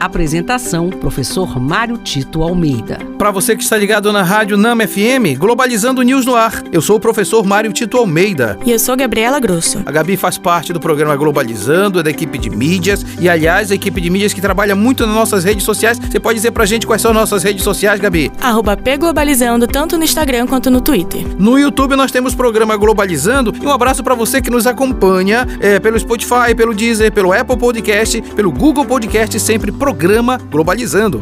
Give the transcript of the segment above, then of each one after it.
Apresentação: Professor Mário Tito Almeida. Para você que está ligado na Rádio Nama FM, Globalizando News no ar. Eu sou o professor Mário Tito Almeida. E eu sou Gabriela Grosso. A Gabi faz parte do programa Globalizando, é da equipe de mídias. E, aliás, a equipe de mídias que trabalha muito nas nossas redes sociais. Você pode dizer pra gente quais são nossas redes sociais, Gabi? Arroba Pglobalizando, tanto no Instagram quanto no Twitter. No YouTube nós temos programa Globalizando. E um abraço para você que nos acompanha é, pelo Spotify, pelo Deezer, pelo Apple Podcast, pelo Google Podcast, sempre programa Globalizando.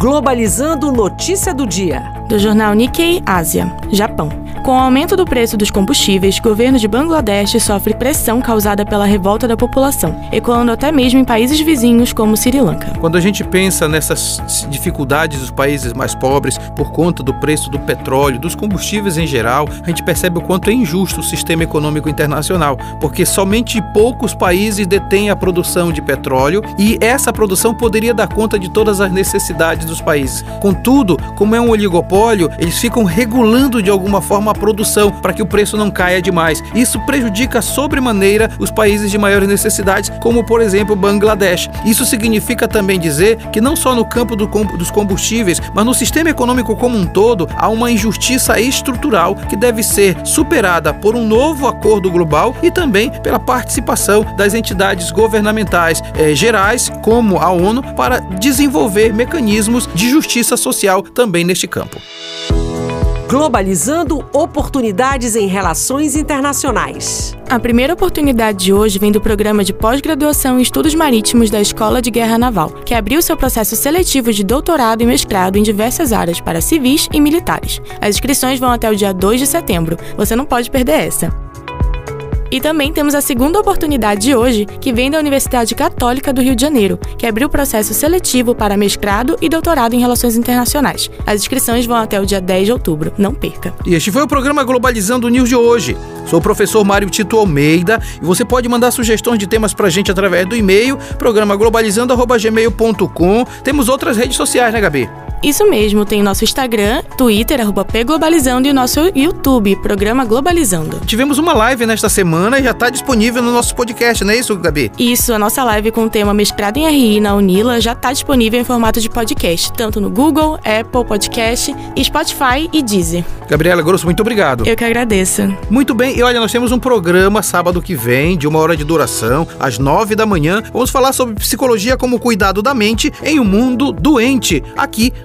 Globalizando notícia do dia. Do jornal Nikkei Ásia, Japão. Com o aumento do preço dos combustíveis, o governo de Bangladesh sofre pressão causada pela revolta da população, ecoando até mesmo em países vizinhos como Sri Lanka. Quando a gente pensa nessas dificuldades dos países mais pobres por conta do preço do petróleo, dos combustíveis em geral, a gente percebe o quanto é injusto o sistema econômico internacional, porque somente poucos países detêm a produção de petróleo e essa produção poderia dar conta de todas as necessidades dos países. Contudo, como é um oligopólio, eles ficam regulando de alguma forma a produção para que o preço não caia demais. Isso prejudica sobremaneira os países de maiores necessidades, como por exemplo Bangladesh. Isso significa também dizer que não só no campo do, dos combustíveis, mas no sistema econômico como um todo, há uma injustiça estrutural que deve ser superada por um novo acordo global e também pela participação das entidades governamentais eh, gerais, como a ONU, para desenvolver mecanismos de justiça social também neste campo. Globalizando oportunidades em relações internacionais. A primeira oportunidade de hoje vem do programa de pós-graduação em estudos marítimos da Escola de Guerra Naval, que abriu seu processo seletivo de doutorado e mestrado em diversas áreas para civis e militares. As inscrições vão até o dia 2 de setembro. Você não pode perder essa. E também temos a segunda oportunidade de hoje, que vem da Universidade Católica do Rio de Janeiro, que abriu o processo seletivo para mestrado e doutorado em Relações Internacionais. As inscrições vão até o dia 10 de outubro. Não perca. E este foi o programa Globalizando News de hoje. Sou o professor Mário Tito Almeida e você pode mandar sugestões de temas pra gente através do e-mail, programa globalizando.gmail.com. Temos outras redes sociais, né, Gabi? Isso mesmo, tem nosso Instagram, Twitter, arroba Pglobalizando e o nosso YouTube, Programa Globalizando. Tivemos uma live nesta semana e já está disponível no nosso podcast, não é isso, Gabi? Isso, a nossa live com o tema Mestrado em RI na Unila já está disponível em formato de podcast, tanto no Google, Apple Podcast, Spotify e Deezer. Gabriela Grosso, muito obrigado. Eu que agradeço. Muito bem, e olha, nós temos um programa sábado que vem, de uma hora de duração, às nove da manhã. Vamos falar sobre psicologia como cuidado da mente em um mundo doente, aqui